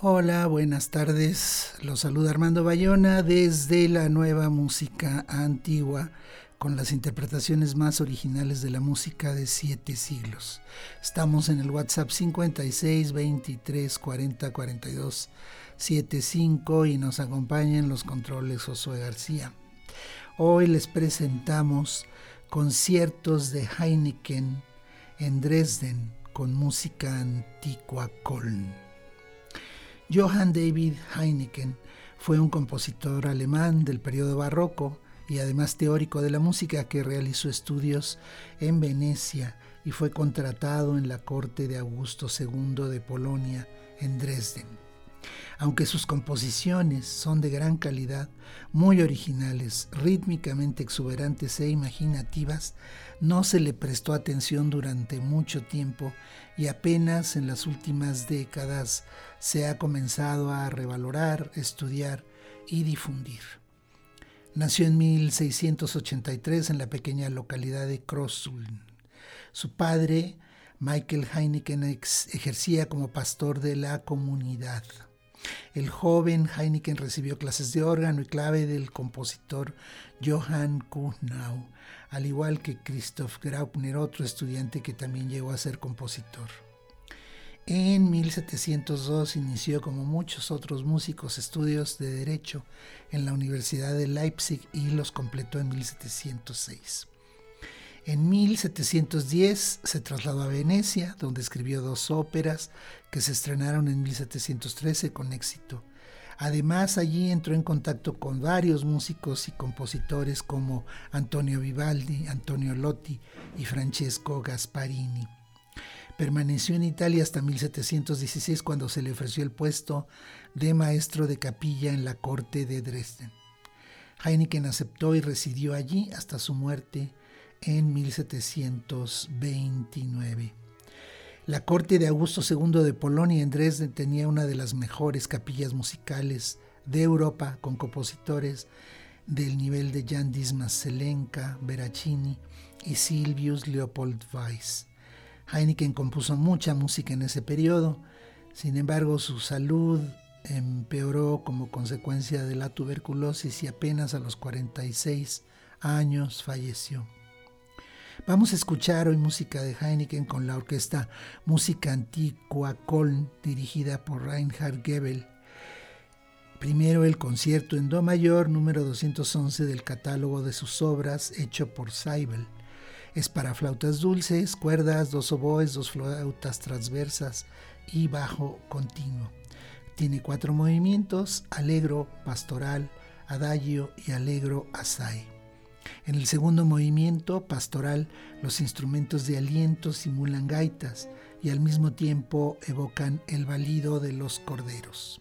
Hola, buenas tardes. Los saluda Armando Bayona desde la nueva música antigua con las interpretaciones más originales de la música de siete siglos. Estamos en el WhatsApp 56 23 40 42 75 y nos acompañan los controles Josué García. Hoy les presentamos conciertos de Heineken en Dresden con música antigua Köln. Johann David Heineken fue un compositor alemán del periodo barroco y además teórico de la música que realizó estudios en Venecia y fue contratado en la corte de Augusto II de Polonia en Dresden. Aunque sus composiciones son de gran calidad, muy originales, rítmicamente exuberantes e imaginativas, no se le prestó atención durante mucho tiempo y apenas en las últimas décadas se ha comenzado a revalorar, estudiar y difundir. Nació en 1683 en la pequeña localidad de Krossuln. Su padre, Michael Heineken, ejercía como pastor de la comunidad. El joven Heineken recibió clases de órgano y clave del compositor Johann Kuhnau, al igual que Christoph Graupner, otro estudiante que también llegó a ser compositor. En 1702 inició, como muchos otros músicos, estudios de Derecho en la Universidad de Leipzig y los completó en 1706. En 1710 se trasladó a Venecia, donde escribió dos óperas que se estrenaron en 1713 con éxito. Además, allí entró en contacto con varios músicos y compositores como Antonio Vivaldi, Antonio Lotti y Francesco Gasparini. Permaneció en Italia hasta 1716 cuando se le ofreció el puesto de maestro de capilla en la corte de Dresden. Heineken aceptó y residió allí hasta su muerte en 1729. La corte de Augusto II de Polonia en Dresden tenía una de las mejores capillas musicales de Europa con compositores del nivel de Jan Dismas Selenka, Veracini y Silvius Leopold Weiss. Heineken compuso mucha música en ese periodo, sin embargo su salud empeoró como consecuencia de la tuberculosis y apenas a los 46 años falleció. Vamos a escuchar hoy música de Heineken con la orquesta Música Antigua Köln, dirigida por Reinhard Gebel. Primero el concierto en Do mayor número 211 del catálogo de sus obras hecho por Seibel. Es para flautas dulces, cuerdas, dos oboes, dos flautas transversas y bajo continuo. Tiene cuatro movimientos, alegro, pastoral, adagio y alegro assai. En el segundo movimiento, pastoral, los instrumentos de aliento simulan gaitas y al mismo tiempo evocan el balido de los corderos.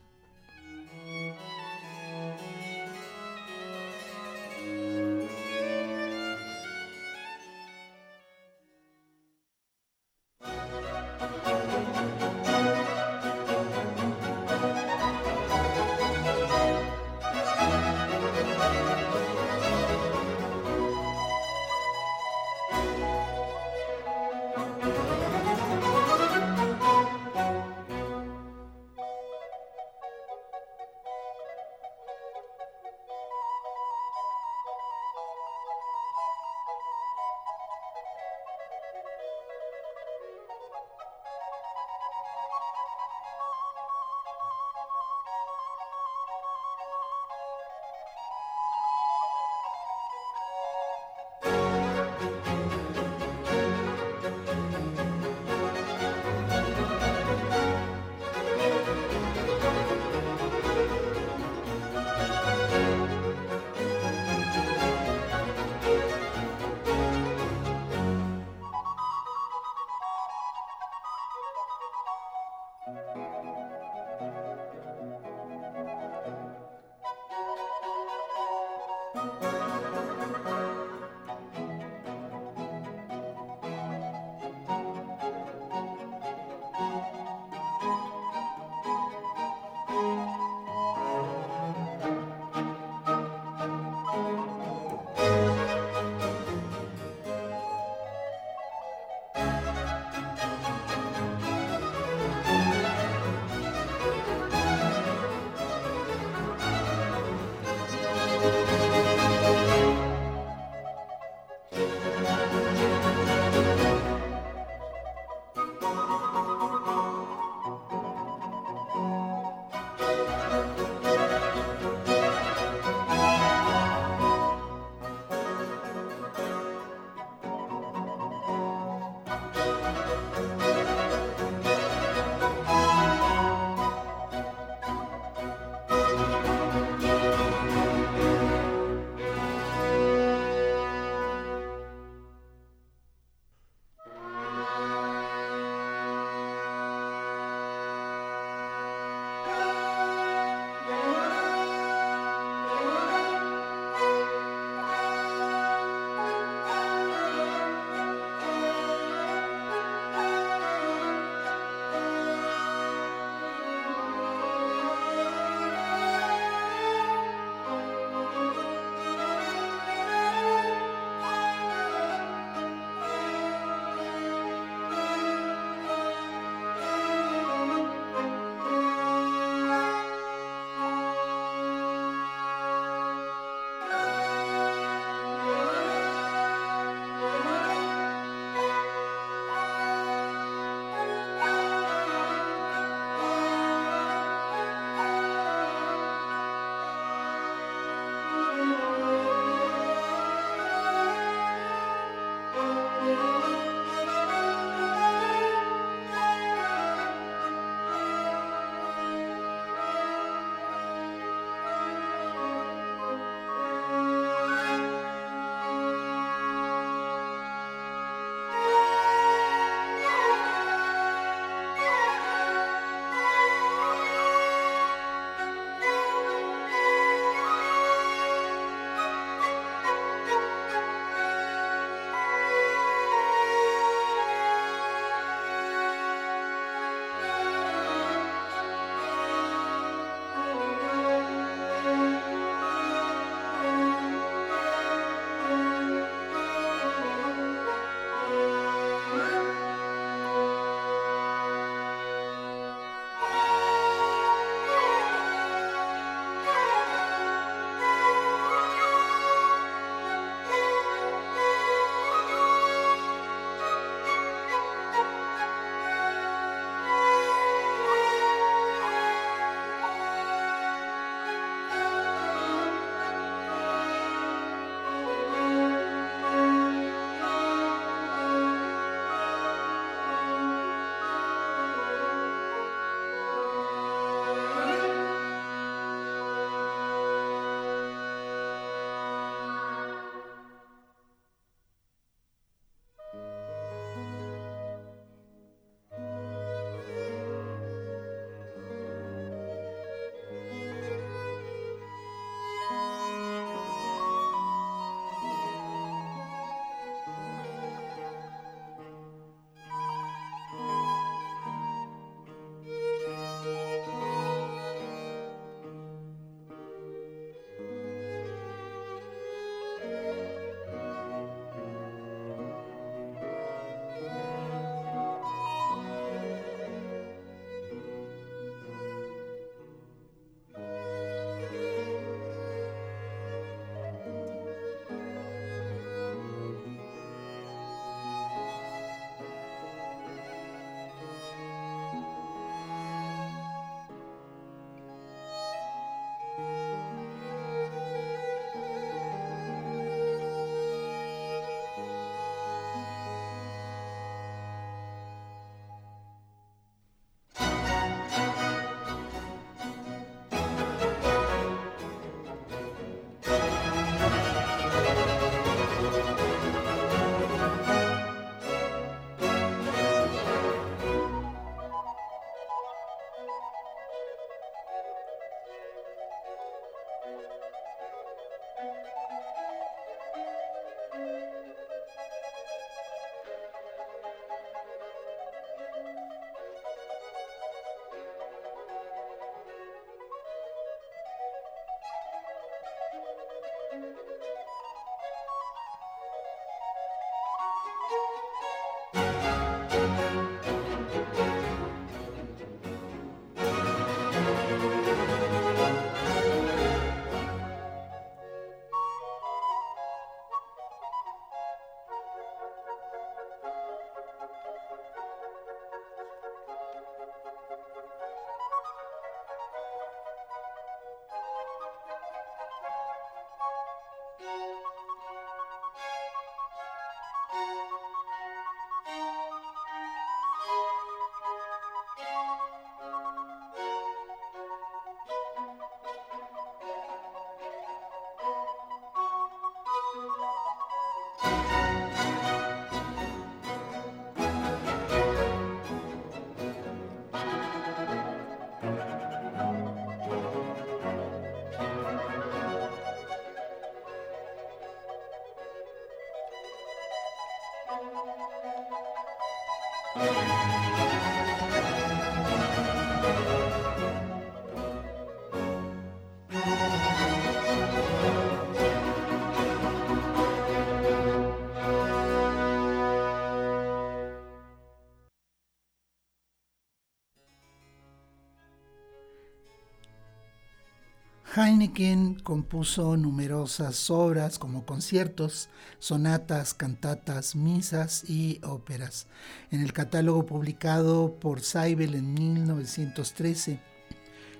Heineken compuso numerosas obras como conciertos, sonatas, cantatas, misas y óperas. En el catálogo publicado por Seibel en 1913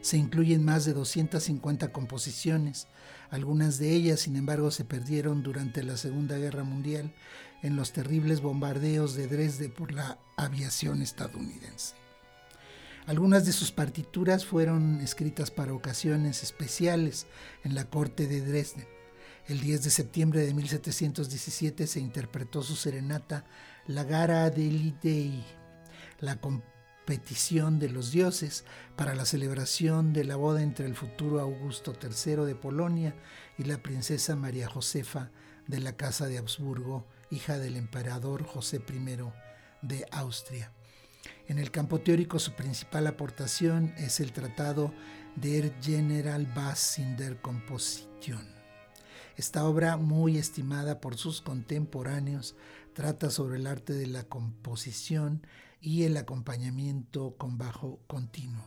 se incluyen más de 250 composiciones. Algunas de ellas, sin embargo, se perdieron durante la Segunda Guerra Mundial en los terribles bombardeos de Dresde por la aviación estadounidense. Algunas de sus partituras fueron escritas para ocasiones especiales en la corte de Dresden. El 10 de septiembre de 1717 se interpretó su serenata La Gara degli Dei, la competición de los dioses, para la celebración de la boda entre el futuro Augusto III de Polonia y la princesa María Josefa de la Casa de Habsburgo, hija del emperador José I de Austria. En el campo teórico su principal aportación es el tratado Der Bass in der Komposition. Esta obra, muy estimada por sus contemporáneos, trata sobre el arte de la composición y el acompañamiento con bajo continuo.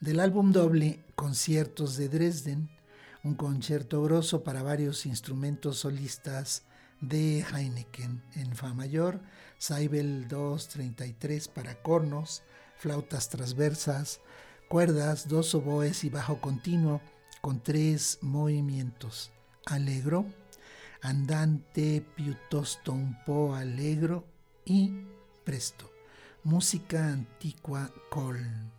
Del álbum doble Conciertos de Dresden, un concierto grosso para varios instrumentos solistas de Heineken en Fa mayor, Seibel 233 para cornos, flautas transversas, cuerdas, dos oboes y bajo continuo con tres movimientos. Allegro, andante piuttosto un po' allegro y presto. Música antigua col.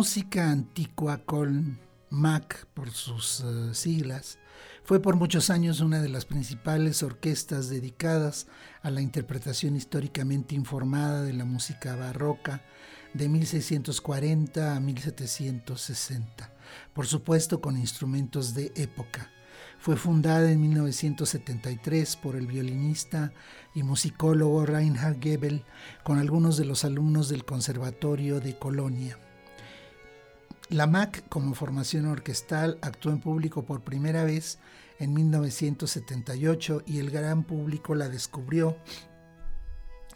música antigua con MAC por sus eh, siglas, fue por muchos años una de las principales orquestas dedicadas a la interpretación históricamente informada de la música barroca de 1640 a 1760, por supuesto con instrumentos de época. Fue fundada en 1973 por el violinista y musicólogo Reinhard Gebel con algunos de los alumnos del Conservatorio de Colonia. La MAC, como formación orquestal, actuó en público por primera vez en 1978 y el gran público la descubrió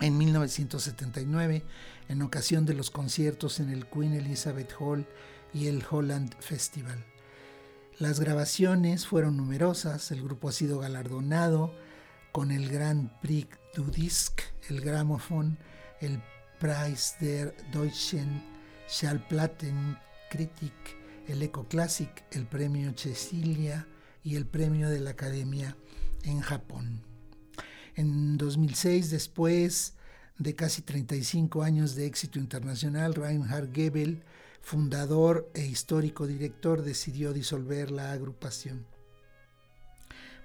en 1979 en ocasión de los conciertos en el Queen Elizabeth Hall y el Holland Festival. Las grabaciones fueron numerosas, el grupo ha sido galardonado con el Grand Prix du Disque, el Grammophon, el Preis der Deutschen Schallplatten El Eco Classic, el Premio Cecilia y el Premio de la Academia en Japón. En 2006, después de casi 35 años de éxito internacional, Reinhard Gebel, fundador e histórico director, decidió disolver la agrupación.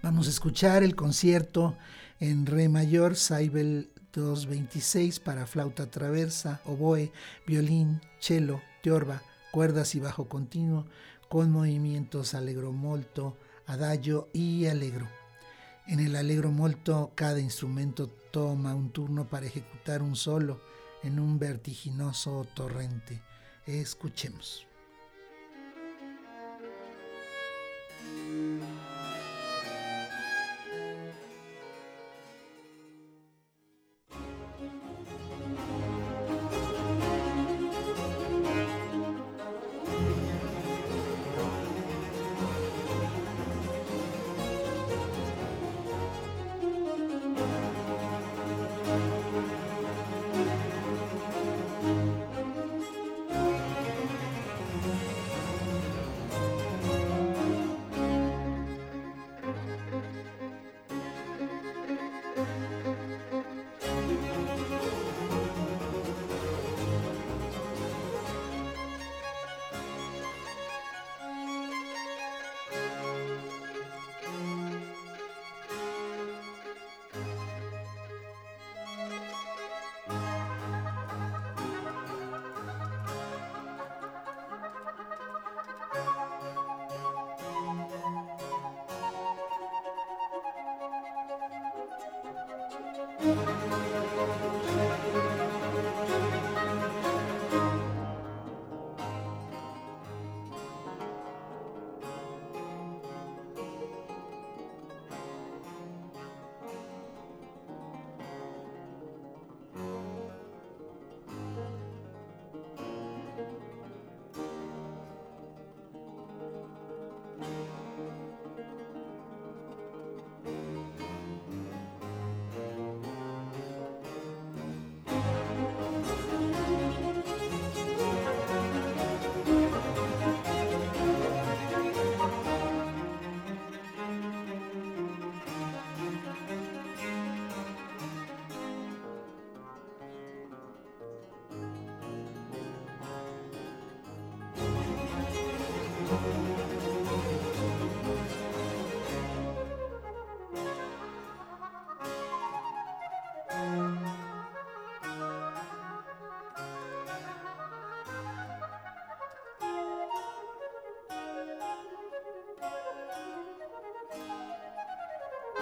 Vamos a escuchar el concierto en Re mayor, Seibel 226 para flauta traversa, oboe, violín, cello, teorba, cuerdas y bajo continuo, con movimientos allegro molto, adagio y allegro. En el allegro molto cada instrumento toma un turno para ejecutar un solo en un vertiginoso torrente. Escuchemos.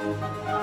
Música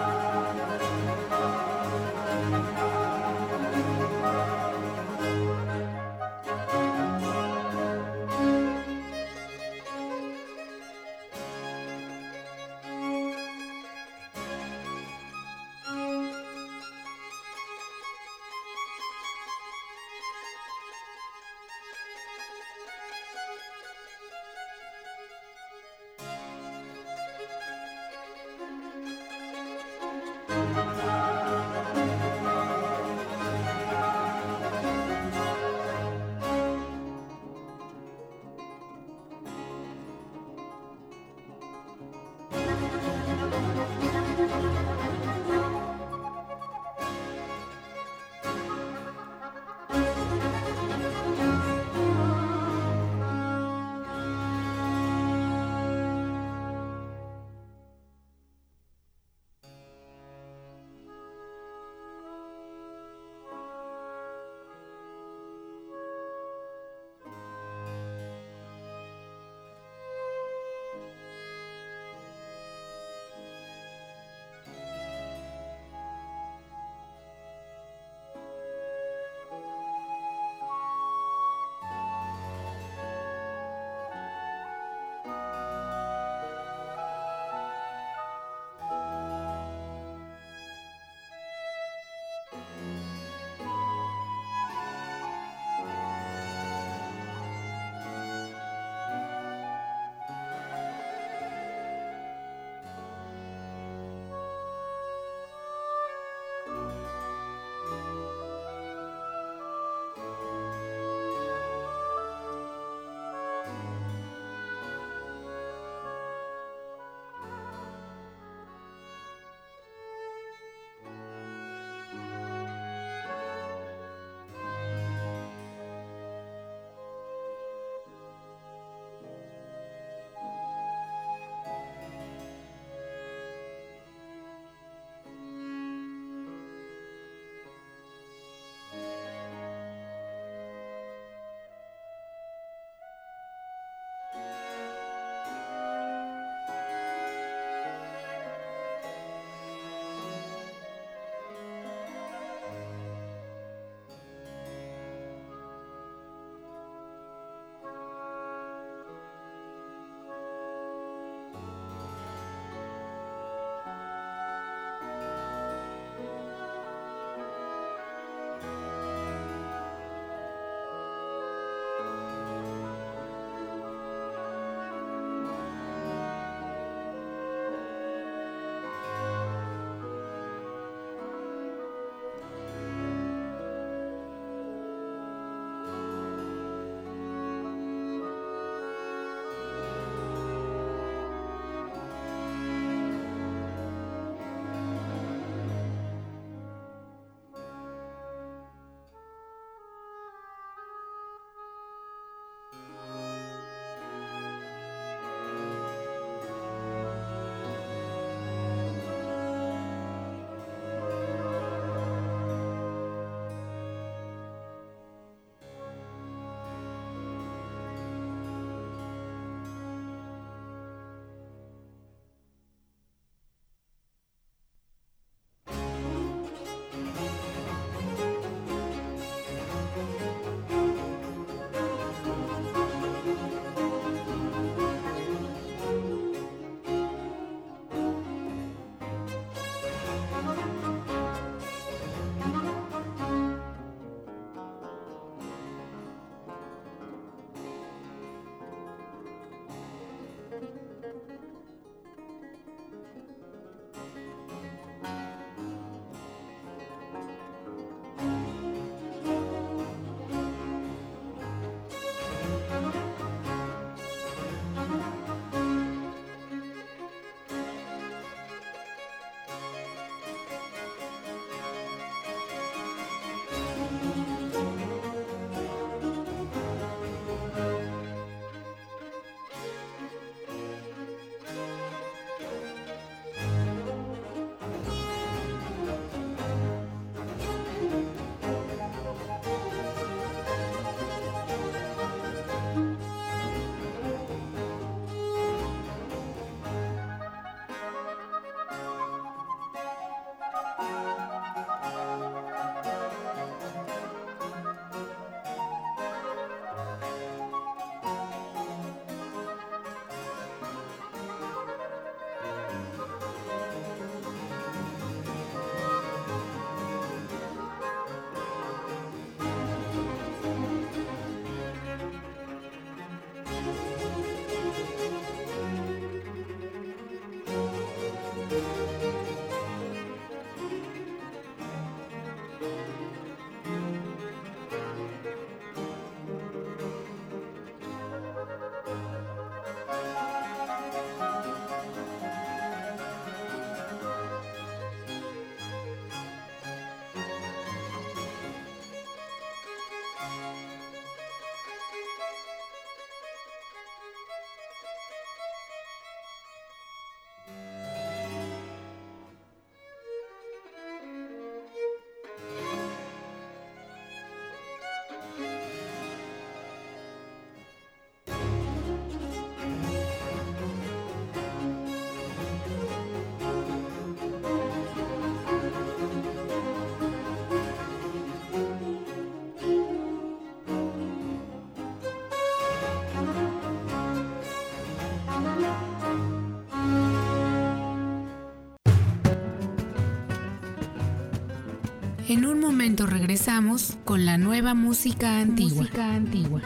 En un momento regresamos con la nueva música antigua. Antigua.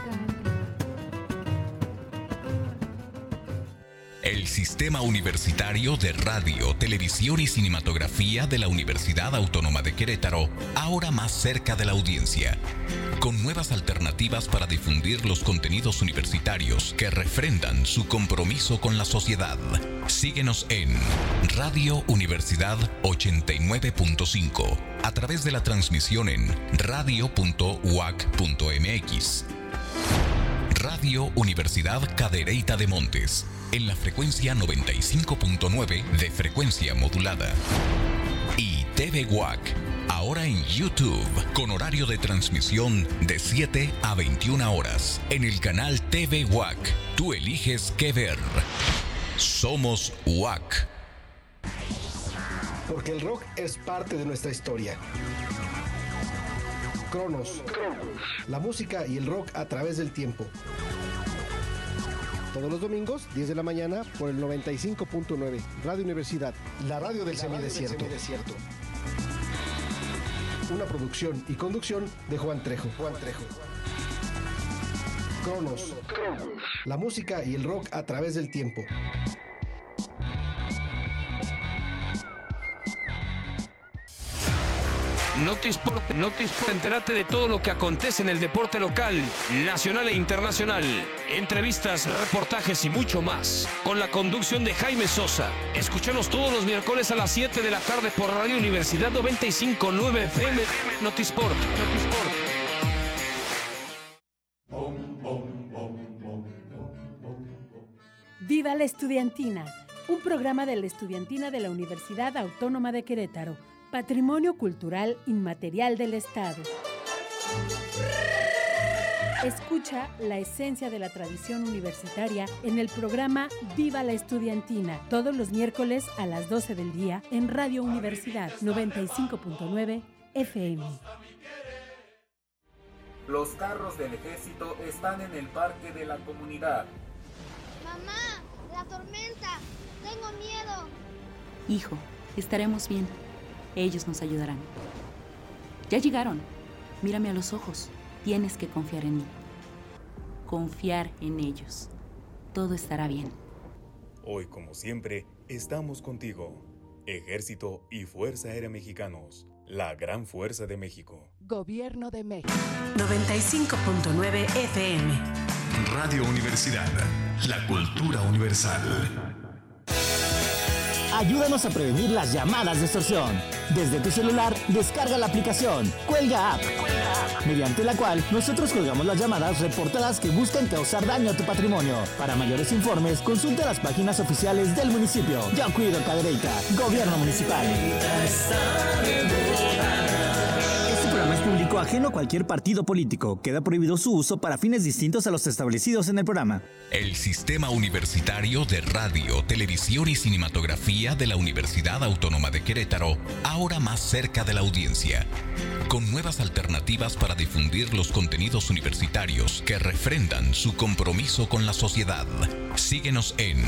Sistema Universitario de Radio, Televisión y Cinematografía de la Universidad Autónoma de Querétaro, ahora más cerca de la audiencia, con nuevas alternativas para difundir los contenidos universitarios que refrendan su compromiso con la sociedad. Síguenos en Radio Universidad 89.5, a través de la transmisión en radio.uac.mx. Radio Universidad Cadereyta de Montes en la frecuencia 95.9 de frecuencia modulada. Y TV WAC, ahora en YouTube, con horario de transmisión de 7 a 21 horas, en el canal TV WAC. Tú eliges qué ver. Somos WAC. Porque el rock es parte de nuestra historia. Cronos. La música y el rock a través del tiempo todos los domingos, 10 de la mañana, por el 95.9, Radio Universidad, la radio del semidesierto. Una producción y conducción de Juan Trejo. Juan Trejo. Cronos. La música y el rock a través del tiempo. Notisport, Notisport, entérate de todo lo que acontece en el deporte local, nacional e internacional. Entrevistas, reportajes y mucho más. Con la conducción de Jaime Sosa. Escúchanos todos los miércoles a las 7 de la tarde por Radio Universidad 959 FM. Notisport. Notisport. Viva la Estudiantina, un programa de la Estudiantina de la Universidad Autónoma de Querétaro Patrimonio Cultural Inmaterial del Estado. Escucha la esencia de la tradición universitaria en el programa Viva la Estudiantina, todos los miércoles a las 12 del día en Radio Universidad 95.9 FM. Los carros del ejército están en el parque de la comunidad. Mamá, la tormenta. Tengo miedo. Hijo, estaremos bien. Ellos nos ayudarán. Ya llegaron. Mírame a los ojos. Tienes que confiar en mí. Confiar en ellos. Todo estará bien. Hoy, como siempre, estamos contigo. Ejército y Fuerza Aérea Mexicanos. La gran fuerza de México. Gobierno de México. 95.9 FM. Radio Universidad. La cultura universal. Ayúdanos a prevenir las llamadas de extorsión. Desde tu celular, descarga la aplicación Cuelga App, mediante la cual nosotros colgamos las llamadas reportadas que buscan causar daño a tu patrimonio. Para mayores informes, consulta las páginas oficiales del municipio. Yo cuido Cadereyta, Gobierno Municipal ajeno a cualquier partido político. Queda prohibido su uso para fines distintos a los establecidos en el programa. El Sistema Universitario de Radio, Televisión y Cinematografía de la Universidad Autónoma de Querétaro, ahora más cerca de la audiencia, con nuevas alternativas para difundir los contenidos universitarios que refrendan su compromiso con la sociedad. Síguenos en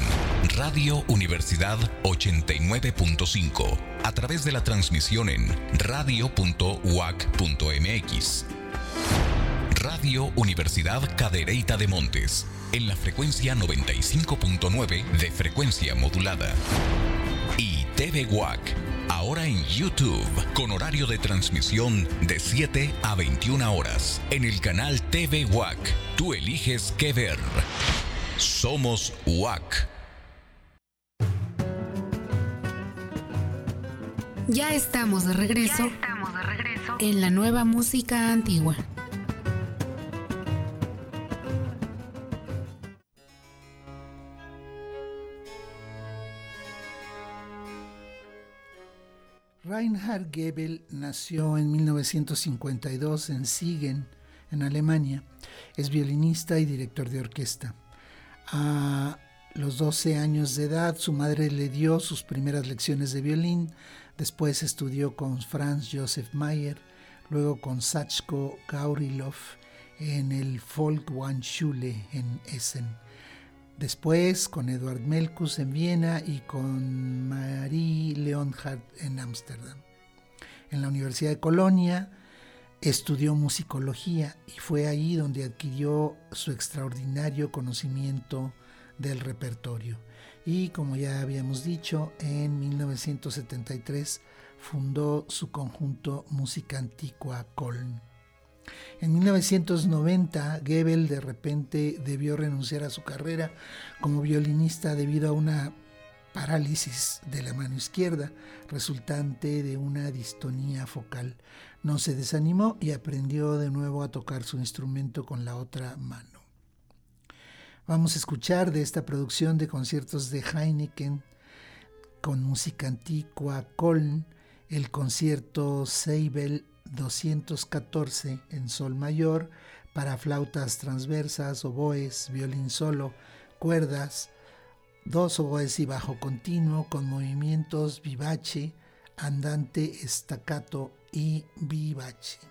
Radio Universidad 89.5 a través de la transmisión en radio.uac.mx. Radio Universidad Cadereyta de Montes, en la frecuencia 95.9 de frecuencia modulada. Y TV WAC, ahora en YouTube, con horario de transmisión de 7 a 21 horas, en el canal TV WAC. Tú eliges qué ver. Somos WAC. Ya estamos de regreso, en la nueva música antigua. Reinhard Gebel nació en 1952 en Siegen, en Alemania. Es violinista y director de orquesta. A los 12 años de edad, su madre le dio sus primeras lecciones de violín Después estudió con Franz Josef Mayer, luego con Sachko Gaurilov en el Folkwang-Schule en Essen. Después con Eduard Melkus en Viena y con Marie Leonhardt en Ámsterdam. En la Universidad de Colonia estudió musicología y fue ahí donde adquirió su extraordinario conocimiento del repertorio. Y como ya habíamos dicho, en 1973 fundó su conjunto Música Antigua Coln. En 1990, Gebel de repente debió renunciar a su carrera como violinista debido a una parálisis de la mano izquierda resultante de una distonía focal. No se desanimó y aprendió de nuevo a tocar su instrumento con la otra mano. Vamos a escuchar de esta producción de conciertos de Heineken con música antigua Coln el concierto Seibel 214 en sol mayor para flautas transversas, oboes, violín solo, cuerdas, dos oboes y bajo continuo con movimientos vivace, andante, staccato y vivace.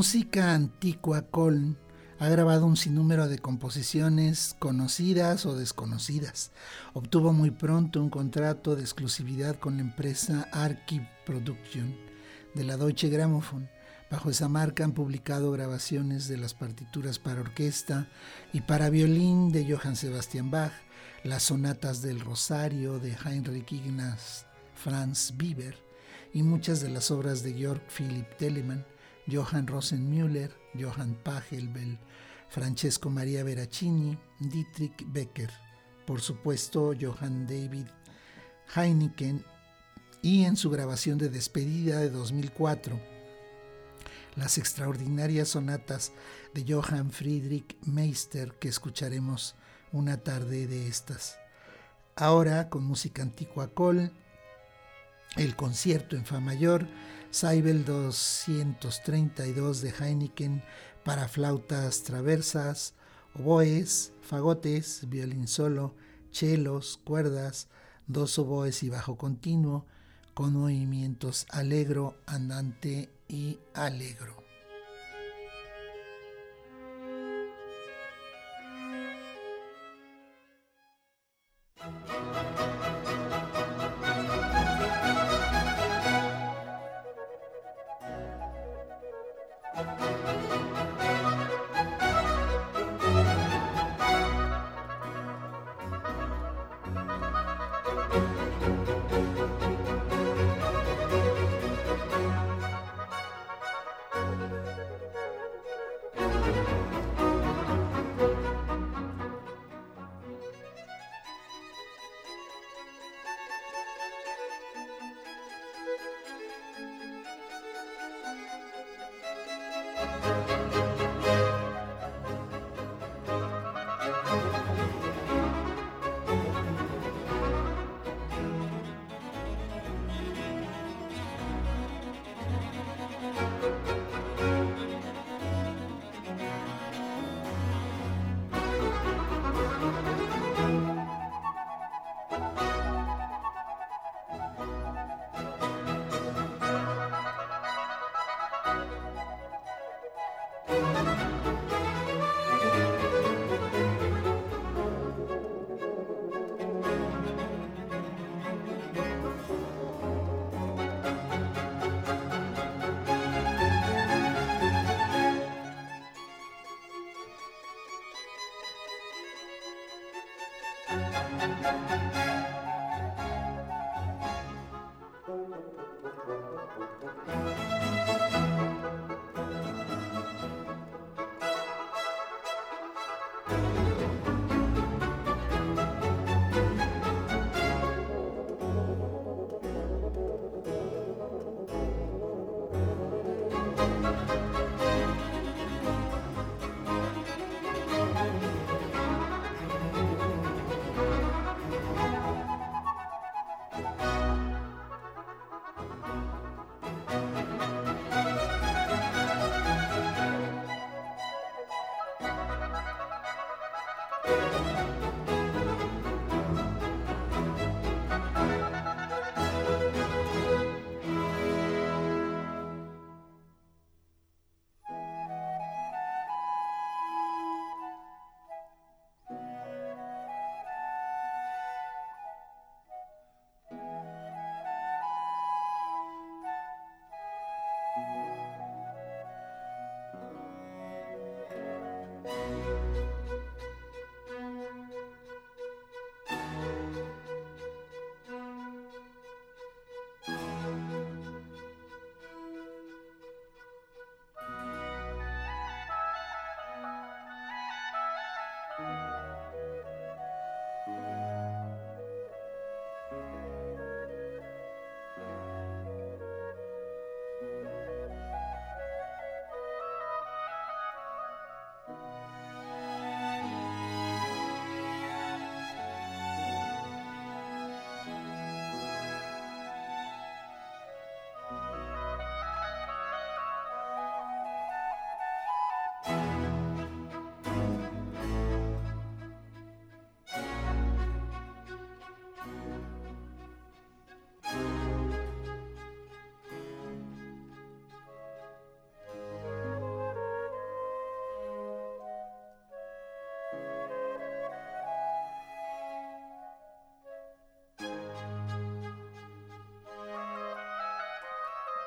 Música Antigua Coln ha grabado un sinnúmero de composiciones conocidas o desconocidas. Obtuvo muy pronto un contrato de exclusividad con la empresa Archive Production de la Deutsche Grammophon. Bajo esa marca han publicado grabaciones de las partituras para orquesta y para violín de Johann Sebastian Bach, las sonatas del Rosario de Heinrich Ignaz Franz Bieber y muchas de las obras de Georg Philipp Telemann Johann Rosenmüller, Johann Pachelbel, Francesco Maria Veracini, Dietrich Becker, por supuesto Johann David Heineken y en su grabación de despedida de 2004, las extraordinarias sonatas de Johann Friedrich Meister que escucharemos una tarde de estas. Ahora con música antigua col el concierto en Fa mayor, Seibel 232 de Heineken para flautas traversas, oboes, fagotes, violín solo, chelos, cuerdas, dos oboes y bajo continuo, con movimientos alegro, andante y alegro.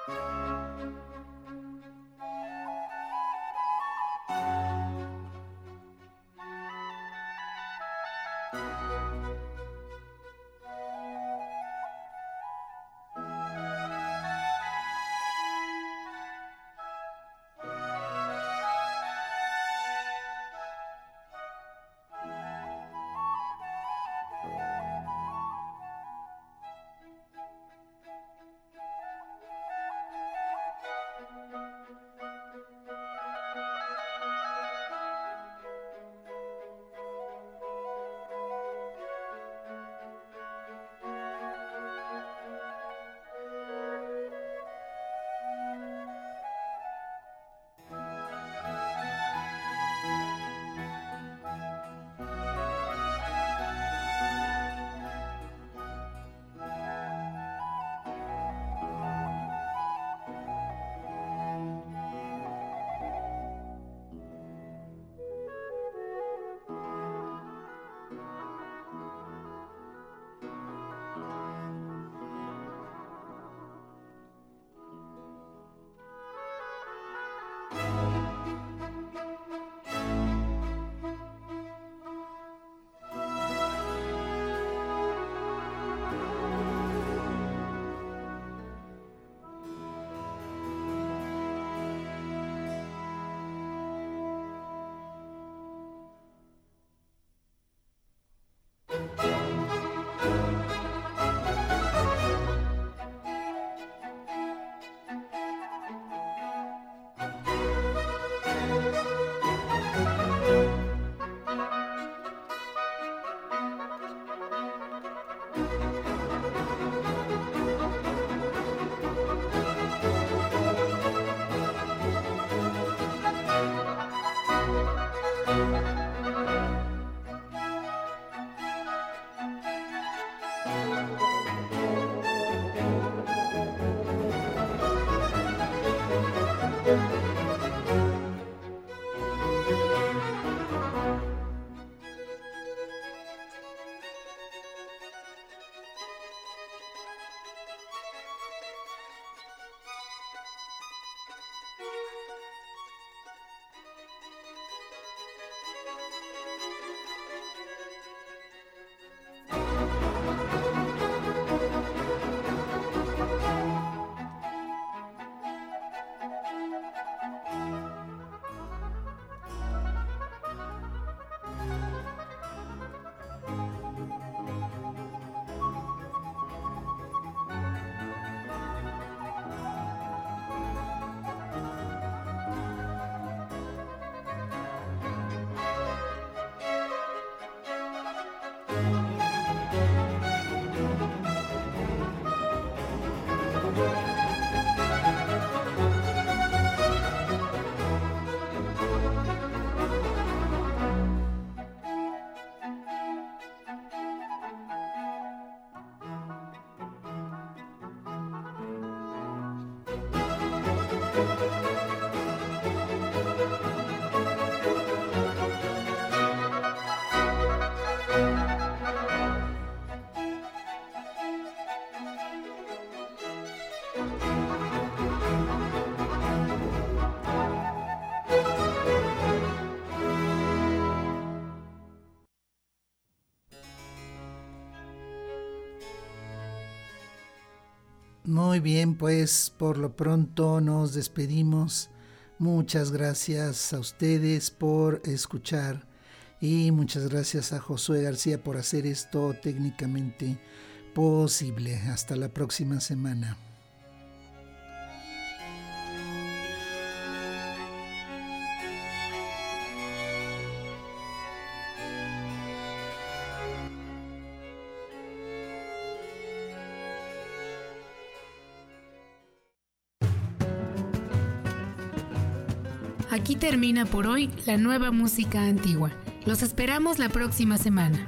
う Muy bien, pues por lo pronto nos despedimos. Muchas gracias a ustedes por escuchar y muchas gracias a Josué García por hacer esto técnicamente posible. Hasta la próxima semana. Aquí termina por hoy la nueva música antigua. Los esperamos la próxima semana.